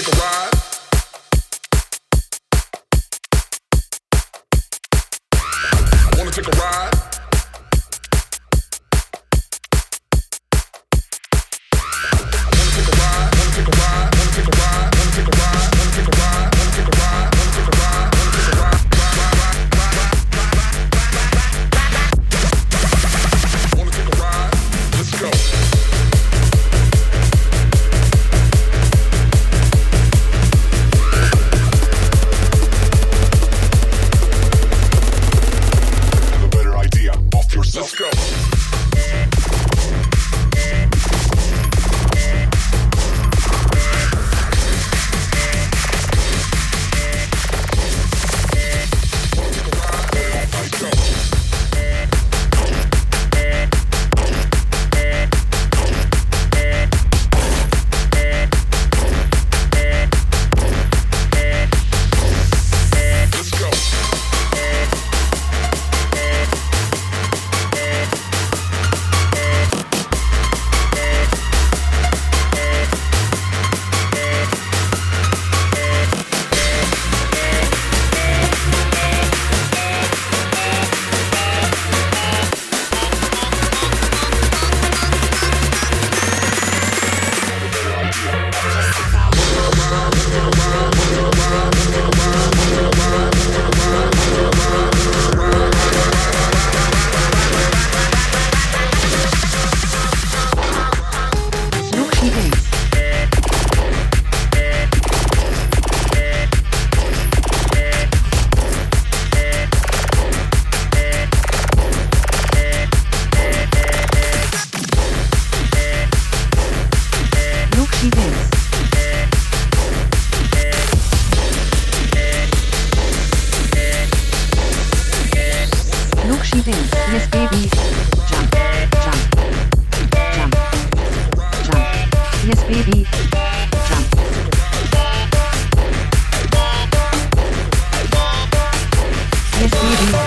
take a ride? I wanna take a ride? I wanna take a ride. city.